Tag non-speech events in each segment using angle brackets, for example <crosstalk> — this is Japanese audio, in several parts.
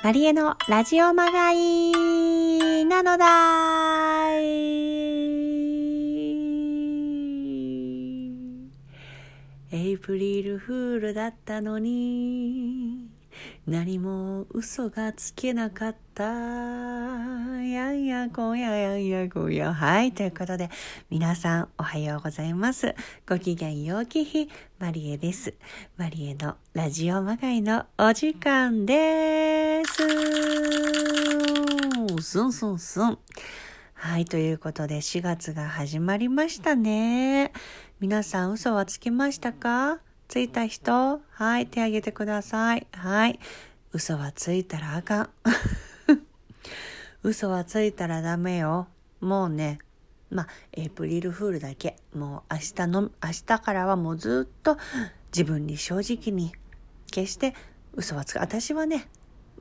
マリエのラジオまがいなのだエイプリルフールだったのに。何も嘘がつけなかった。やんやこややんやこや。はいということで皆さんおはようございます。ご機嫌ようき日マリエです。マリエのラジオまがいのお時間です。すんすんすんはい、ということで4月が始まりましたね。皆さん嘘はつきましたか？ついた人はい、手挙げてください。はい。嘘はついたらあかん。<laughs> 嘘はついたらダメよ。もうね、まあ、エイプリルフールだけ。もう明日の、明日からはもうずっと自分に正直に、決して嘘はつか、私はね、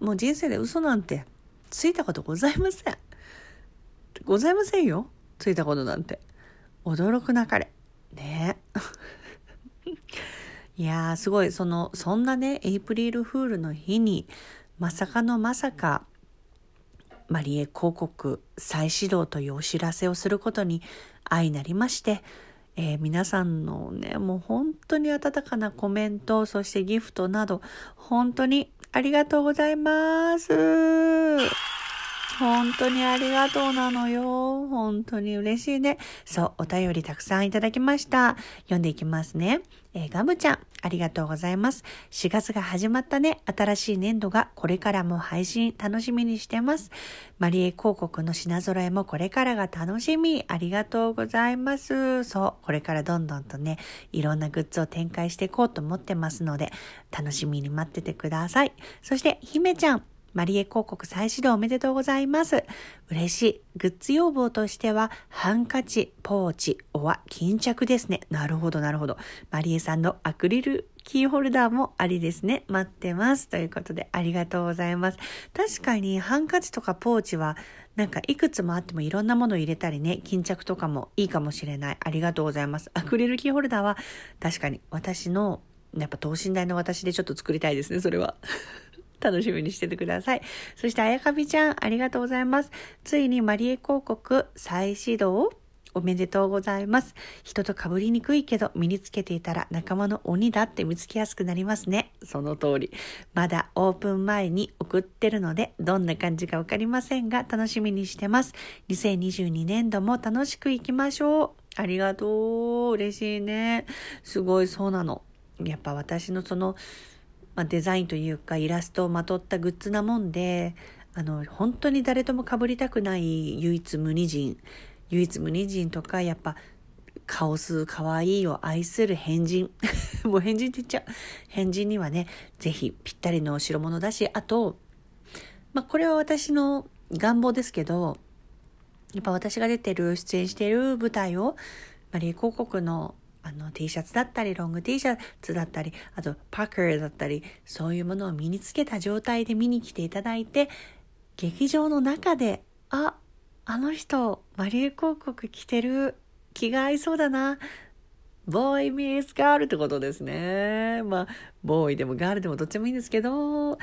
もう人生で嘘なんてついたことございません。ございませんよ。ついたことなんて。驚くなかれ。ねえいやー、すごい、その、そんなね、エイプリルフールの日に、まさかのまさか、マリエ広告再始動というお知らせをすることに相なりまして、えー、皆さんのね、もう本当に温かなコメント、そしてギフトなど、本当にありがとうございます。本当にありがとうなのよ。本当に嬉しいね。そう、お便りたくさんいただきました。読んでいきますね。えー、ガムちゃん、ありがとうございます。4月が始まったね。新しい年度がこれからも配信楽しみにしてます。マリエ広告の品揃えもこれからが楽しみ。ありがとうございます。そう、これからどんどんとね、いろんなグッズを展開していこうと思ってますので、楽しみに待っててください。そして、姫ちゃん、マリエ広告再始動おめでとうございます。嬉しい。グッズ要望としては、ハンカチ、ポーチ、おわ、巾着ですね。なるほど、なるほど。マリエさんのアクリルキーホルダーもありですね。待ってます。ということで、ありがとうございます。確かに、ハンカチとかポーチは、なんかいくつもあってもいろんなものを入れたりね、巾着とかもいいかもしれない。ありがとうございます。アクリルキーホルダーは、確かに私の、やっぱ等身大の私でちょっと作りたいですね、それは。楽しみにしててください。そして、あやかびちゃん、ありがとうございます。ついにマリエ広告再始動おめでとうございます。人と被りにくいけど身につけていたら仲間の鬼だって見つけやすくなりますね。その通り。まだオープン前に送ってるのでどんな感じかわかりませんが楽しみにしてます。2022年度も楽しくいきましょう。ありがとう。嬉しいね。すごいそうなの。やっぱ私のそのまあ、デザインというかイラストをまとったグッズなもんであの本当に誰ともかぶりたくない唯一無二人唯一無二人とかやっぱカオス可愛いを愛する変人 <laughs> もう変人って言っちゃう。変人にはね是非ぴったりの代物だしあと、まあ、これは私の願望ですけどやっぱ私が出てる出演している舞台をマリー広告のあの T シャツだったり、ロング T シャツだったり、あとパーカーだったり、そういうものを身につけた状態で見に来ていただいて、劇場の中で、あ、あの人、マリエ広告着てる、気が合いそうだな。ボーイミスガールってことですね。まあ、ボーイでもガールでもどっちでもいいんですけど、や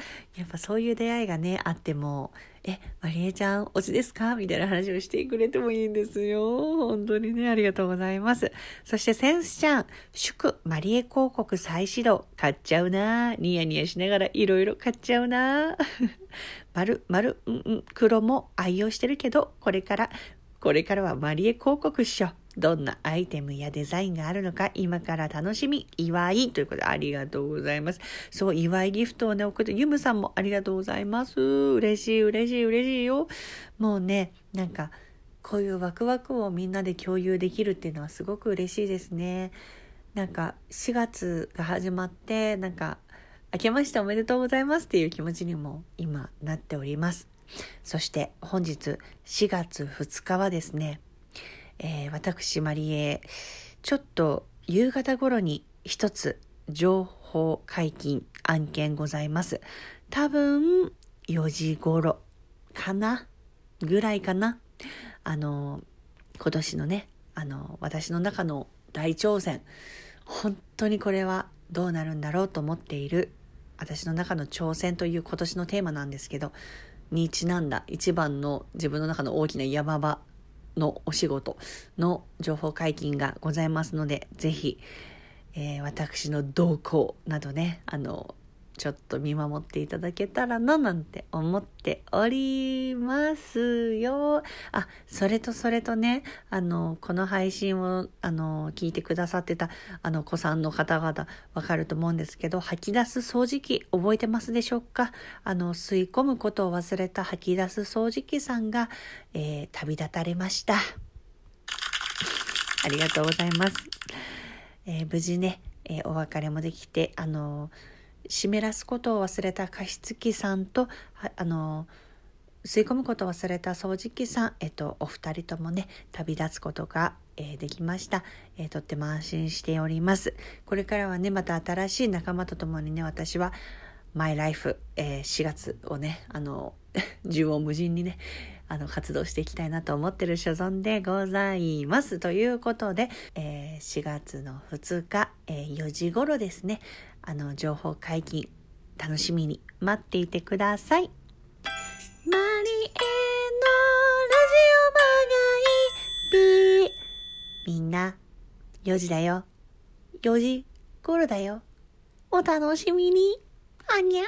っぱそういう出会いがね、あっても、え、マリエちゃん、おちですか？みたいな話をしてくれてもいいんですよ。本当にね、ありがとうございます。そして、センスちゃん、祝、マリエ広告再始動、買っちゃうなニヤニヤしながらいろいろ買っちゃうな <laughs> 丸、丸、うんうん、黒も愛用してるけど、これから、これからはマリエ広告っしょ。どんなアイテムやデザインがあるのか今から楽しみ、祝いということでありがとうございます。そう、祝いギフトをね、送って、ユムさんもありがとうございます。嬉しい、嬉しい、嬉しいよ。もうね、なんか、こういうワクワクをみんなで共有できるっていうのはすごく嬉しいですね。なんか、4月が始まって、なんか、明けましておめでとうございますっていう気持ちにも今なっております。そして本日4月2日はですね、えー、私マリエちょっと夕方頃に一つ情報解禁案件ございます。多分4時頃かなぐらいかな。あの今年のねあの私の中の大挑戦。本当にこれはどうなるんだろうと思っている私の中の挑戦という今年のテーマなんですけど、にちなんだ一番の自分の中の大きな山場のお仕事の情報解禁がございますので、ぜひ、えー、私の動向などね、あの、ちょっと見守っていただけたらななんて思っておりますよ。あ、それとそれとね、あの、この配信を、あの、聞いてくださってた、あの、子さんの方々、わかると思うんですけど、吐き出す掃除機、覚えてますでしょうか？あの、吸い込むことを忘れた吐き出す掃除機さんが、えー、旅立たれました。ありがとうございます。えー、無事ね、えー、お別れもできて、あの湿らすことを忘れた加湿器さんと、あの吸い込むことを忘れた掃除機さん、えっと、お二人ともね、旅立つことが、えー、できました、えー、とっても安心しております。これからはね、また新しい仲間と共にね、私は、マイライフ、えー、4月をね、あの、<laughs> 縦横無尽にね、あの、活動していきたいなと思ってる所存でございます。ということで、えー、4月の2日、えー、4時頃ですね、あの、情報解禁、楽しみに待っていてください。マリエのラジオマガイビー。みんな、4時だよ。4時頃だよ。お楽しみに。あにゃ。